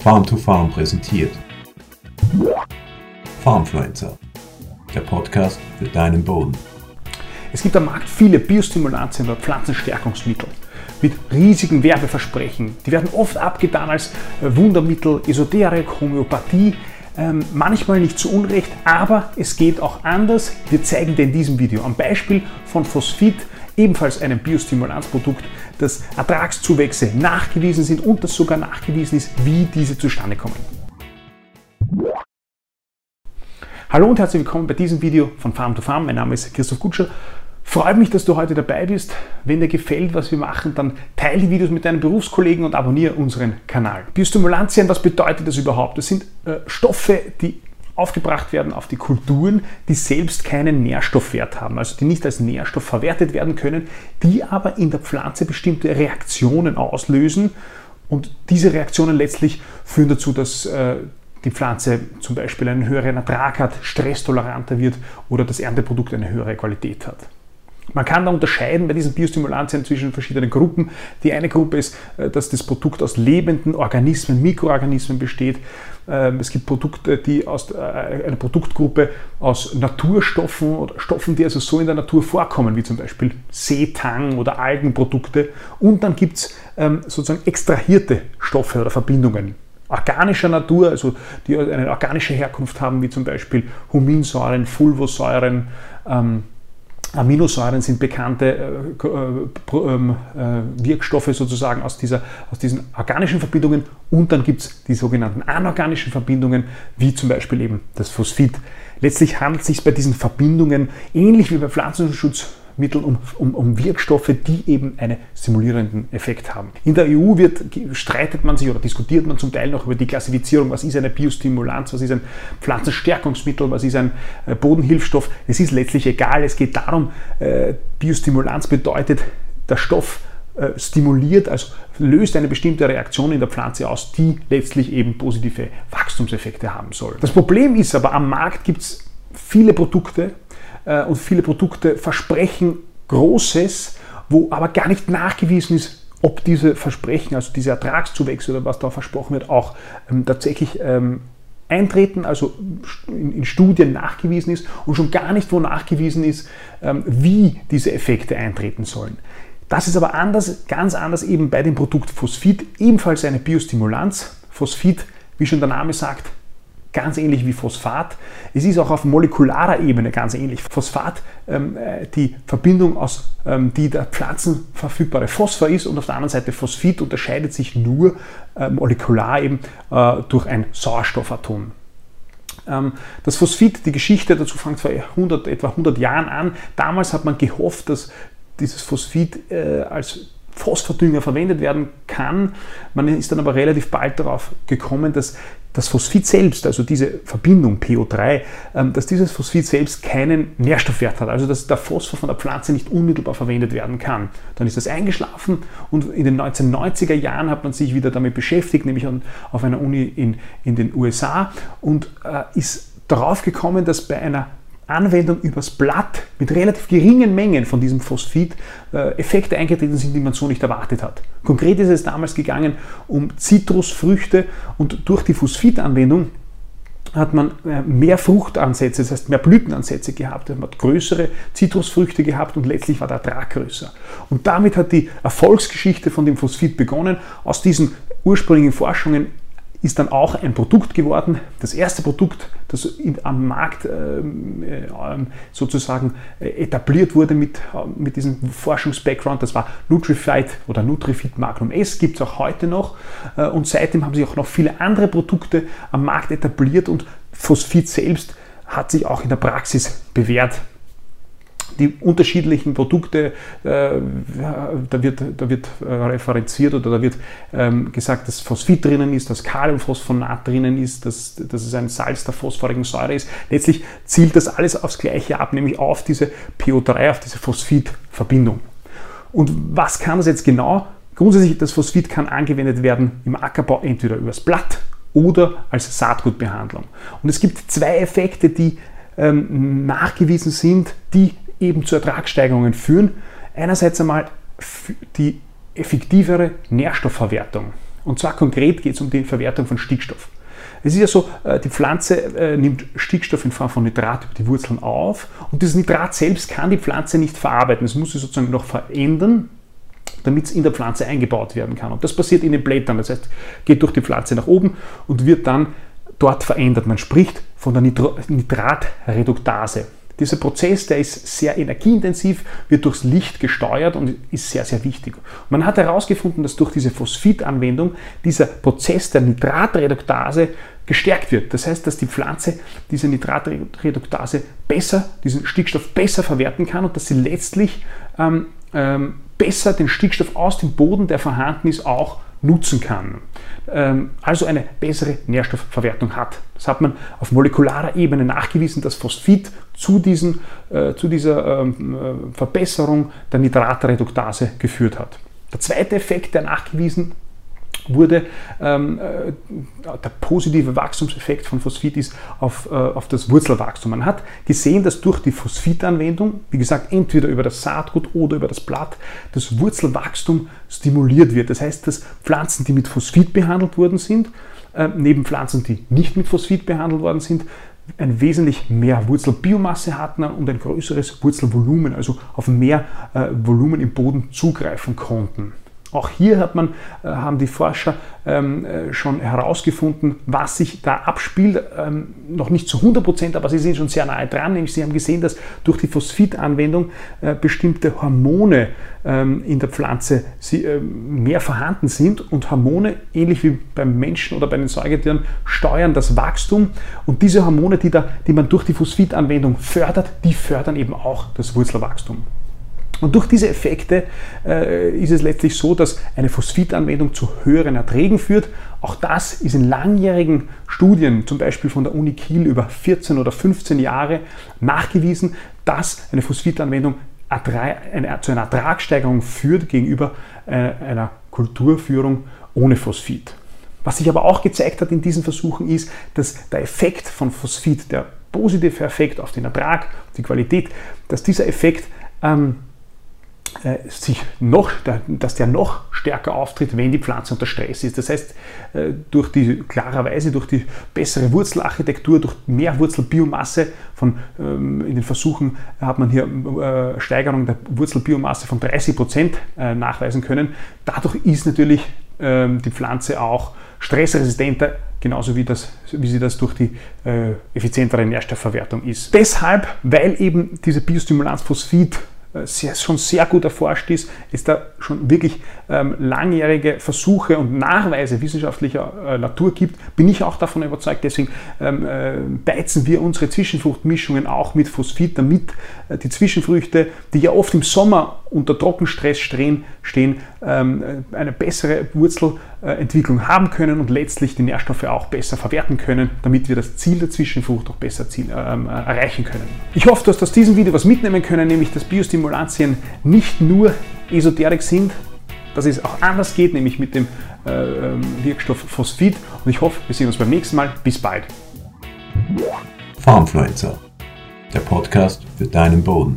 Farm to Farm präsentiert. Farmfluencer, der Podcast für deinen Boden. Es gibt am Markt viele Biostimulantien oder Pflanzenstärkungsmittel mit riesigen Werbeversprechen. Die werden oft abgetan als äh, Wundermittel, Esoterik, Homöopathie. Ähm, manchmal nicht zu Unrecht, aber es geht auch anders. Wir zeigen dir in diesem Video am Beispiel von Phosphid, ebenfalls einem Biostimulanzprodukt, dass Ertragszuwächse nachgewiesen sind und dass sogar nachgewiesen ist, wie diese zustande kommen. Hallo und herzlich willkommen bei diesem Video von Farm to Farm. Mein Name ist Christoph Gutscher. Freut mich, dass du heute dabei bist. Wenn dir gefällt, was wir machen, dann teile die Videos mit deinen Berufskollegen und abonniere unseren Kanal. Biostimulantien, was bedeutet das überhaupt? Das sind äh, Stoffe, die aufgebracht werden auf die Kulturen, die selbst keinen Nährstoffwert haben, also die nicht als Nährstoff verwertet werden können, die aber in der Pflanze bestimmte Reaktionen auslösen und diese Reaktionen letztlich führen dazu, dass äh, die Pflanze zum Beispiel einen höheren Ertrag hat, stresstoleranter wird oder das Ernteprodukt eine höhere Qualität hat. Man kann da unterscheiden bei diesen Biostimulantien zwischen verschiedenen Gruppen. Die eine Gruppe ist, äh, dass das Produkt aus lebenden Organismen, Mikroorganismen besteht. Ähm, es gibt Produkte, die aus äh, einer Produktgruppe aus Naturstoffen oder Stoffen, die also so in der Natur vorkommen, wie zum Beispiel Seetang oder Algenprodukte. Und dann gibt es ähm, sozusagen extrahierte Stoffe oder Verbindungen organischer Natur, also die eine organische Herkunft haben, wie zum Beispiel Huminsäuren, Fulvosäuren, ähm, Aminosäuren sind bekannte äh, äh, ähm, äh, Wirkstoffe sozusagen aus, dieser, aus diesen organischen Verbindungen und dann gibt es die sogenannten anorganischen Verbindungen, wie zum Beispiel eben das Phosphid. Letztlich handelt es sich bei diesen Verbindungen ähnlich wie bei Pflanzenschutz Mitteln um, um, um Wirkstoffe, die eben einen simulierenden Effekt haben. In der EU wird, streitet man sich oder diskutiert man zum Teil noch über die Klassifizierung, was ist eine Biostimulanz, was ist ein Pflanzenstärkungsmittel, was ist ein äh, Bodenhilfsstoff. Es ist letztlich egal, es geht darum, äh, Biostimulanz bedeutet, der Stoff äh, stimuliert, also löst eine bestimmte Reaktion in der Pflanze aus, die letztlich eben positive Wachstumseffekte haben soll. Das Problem ist aber, am Markt gibt es viele Produkte, und viele Produkte versprechen Großes, wo aber gar nicht nachgewiesen ist, ob diese Versprechen, also diese Ertragszuwächse oder was da versprochen wird, auch ähm, tatsächlich ähm, eintreten, also in, in, Studien nachgewiesen ist und schon gar nicht, wo nachgewiesen ist, ähm, wie diese Effekte eintreten sollen. Das ist aber anders, ganz anders eben bei dem Produkt Phosphid, ebenfalls eine Biostimulanz. Phosphid, wie schon der Name sagt, ganz ähnlich wie Phosphat. Es ist auch auf molekularer Ebene ganz ähnlich. Phosphat, ähm, äh, die Verbindung aus, ähm, die der pflanzenverfügbare Phosphor ist und auf der anderen Seite Phosphid unterscheidet sich nur äh, molekular eben äh, durch ein Sauerstoffatom. Ähm, das Phosphid, die Geschichte dazu fängt vor 100, etwa 100 Jahren an. Damals hat man gehofft, dass dieses Phosphid äh, als Phosphordünger verwendet werden kann. Man ist dann aber relativ bald darauf gekommen, dass das Phosphid selbst, also diese Verbindung PO3, ähm, dass dieses Phosphid selbst keinen Nährstoffwert hat, also dass der Phosphor von der Pflanze nicht unmittelbar verwendet werden kann. Dann ist das eingeschlafen und in den 1990er Jahren hat man sich wieder damit beschäftigt, nämlich auf einer Uni in, in den USA und äh, ist darauf gekommen, dass bei einer Anwendung übers Blatt mit relativ geringen Mengen von diesem Phosphid äh, Effekte eingetreten sind, die man so nicht erwartet hat. Konkret ist es damals gegangen um Zitrusfrüchte und durch die Phosphidanwendung hat man äh, mehr Fruchtansätze, das heißt mehr Blütenansätze gehabt, man hat größere Zitrusfrüchte gehabt und letztlich war der Ertrag größer. Und damit hat die Erfolgsgeschichte von dem Phosphid begonnen. Aus diesen ursprünglichen Forschungen ist dann auch ein Produkt geworden, das erste Produkt, das am Markt ähm, äh, sozusagen äh, etabliert wurde mit, äh, mit diesem Forschungsbackground, das war Nutrifit oder Nutrifit Magnum S, gibt es auch heute noch. Äh, und seitdem haben sich auch noch viele andere Produkte am Markt etabliert und Phosphid selbst hat sich auch in der Praxis bewährt die unterschiedlichen Produkte, äh, da wird, da wird äh, referenziert oder da wird ähm, gesagt, dass Phosphid drinnen ist, dass Kaliumphosphonat drinnen ist, dass, dass es ein Salz der phosphorigen Säure ist. Letztlich zielt das alles aufs Gleiche ab, nämlich auf diese PO3, auf diese Phosphid-Verbindung. Und was kann das jetzt genau? Grundsätzlich, das Phosphid kann angewendet werden im Ackerbau entweder übers Blatt oder als Saatgutbehandlung. Und es gibt zwei Effekte, die ähm, nachgewiesen sind, die eben zu Ertragssteigerungen führen. Einerseits einmal die effektivere Nährstoffverwertung. Und zwar konkret geht es um die Verwertung von Stickstoff. Es ist ja so, äh, die Pflanze äh, nimmt Stickstoff in Form von Nitrat über die Wurzeln auf und dieses Nitrat selbst kann die Pflanze nicht verarbeiten. Es muss sie sozusagen noch verändern, damit es in der Pflanze eingebaut werden kann. Und das passiert in den Blättern, das heißt, geht durch die Pflanze nach oben und wird dann dort verändert. Man spricht von der Nitratreduktase. Dieser Prozess, der ist sehr energieintensiv, wird durchs Licht gesteuert und ist sehr, sehr wichtig. Man hat herausgefunden, dass durch diese Phosphitanwendung dieser Prozess der Nitratreduktase gestärkt wird. Das heißt, dass die Pflanze diese Nitratreduktase besser, diesen Stickstoff besser verwerten kann und dass sie letztlich ähm, ähm, besser den Stickstoff aus dem Boden, der vorhanden ist, auch nutzen kann. Ähm, also eine bessere Nährstoffverwertung hat. Das hat man auf molekularer Ebene nachgewiesen, dass Phosphid zu, diesen, äh, zu dieser ähm, äh, Verbesserung der Nitratreduktase geführt hat. Der zweite Effekt, der nachgewiesen wurde ähm, äh, der positive Wachstumseffekt von Phosphid ist auf, äh, auf das Wurzelwachstum. Man hat gesehen, dass durch die Phosphidanwendung, wie gesagt, entweder über das Saatgut oder über das Blatt, das Wurzelwachstum stimuliert wird. Das heißt, dass Pflanzen, die mit Phosphid behandelt worden sind, äh, neben Pflanzen, die nicht mit Phosphid behandelt worden sind, ein wesentlich mehr Wurzelbiomasse hatten und ein größeres Wurzelvolumen, also auf mehr äh, Volumen im Boden zugreifen konnten. Auch hier hat man, äh, haben die Forscher ähm, äh, schon herausgefunden, was sich da abspielt. Ähm, noch nicht zu 100 Prozent, aber sie sind schon sehr nahe dran. Nämlich sie haben gesehen, dass durch die Phosphitanwendung äh, bestimmte Hormone ähm, in der Pflanze mehr vorhanden sind. Und Hormone, ähnlich wie beim Menschen oder bei den Säugetieren, steuern das Wachstum. Und diese Hormone, die, da, die man durch die Phosphitanwendung fördert, die fördern eben auch das Wurzelwachstum. Und durch diese Effekte äh, ist es letztlich so, dass eine Phosphitanwendung zu höheren Erträgen führt. Auch das ist in langjährigen Studien, zum Beispiel von der Uni Kiel über 14 oder 15 Jahre, nachgewiesen, dass eine Phosphitanwendung zu einer Ertragssteigerung führt gegenüber äh, einer Kulturführung ohne Phosphid. Was sich aber auch gezeigt hat in diesen Versuchen ist, dass der Effekt von Phosphid, der positive Effekt auf den Ertrag, die Qualität, dass dieser Effekt ähm, äh, sich noch, dass der noch stärker auftritt, wenn die Pflanze unter Stress ist. Das heißt, äh, durch die klarerweise durch die bessere Wurzelarchitektur, durch mehr Wurzelbiomasse von ähm, in den Versuchen hat man hier äh, Steigerung der Wurzelbiomasse von 30 Prozent nachweisen können. Dadurch ist natürlich ähm, die Pflanze auch stressresistenter, genauso wie, das, wie sie das durch die effizientere Nährstoffverwertung ist. Deshalb, weil eben diese Biostimulanz Phosphid äh, sehr, schon sehr gut erforscht ist, es da schon wirklich ähm, langjährige Versuche und Nachweise wissenschaftlicher äh, Natur gibt, bin ich auch davon überzeugt. Deswegen ähm, äh, beizen wir unsere Zwischenfruchtmischungen auch mit Phosphid, damit äh, die Zwischenfrüchte, die ja oft im Sommer unter Trockenstress stehen, ähm, eine bessere Wurzelentwicklung haben können und letztlich die Nährstoffe auch besser verwerten können, damit wir das Ziel der Zwischenfrucht auch besser ähm, erreichen können. Ich hoffe, du hast aus diesem Video was mitnehmen können, nämlich dass Biostimulantien nicht nur Esoterik sind, dass es auch anders geht, nämlich mit dem äh, ähm, Wirkstoff Phosphid. Und ich hoffe, wir sehen uns beim nächsten Mal. Bis bald. Farmfluencer, der Podcast für deinen Boden.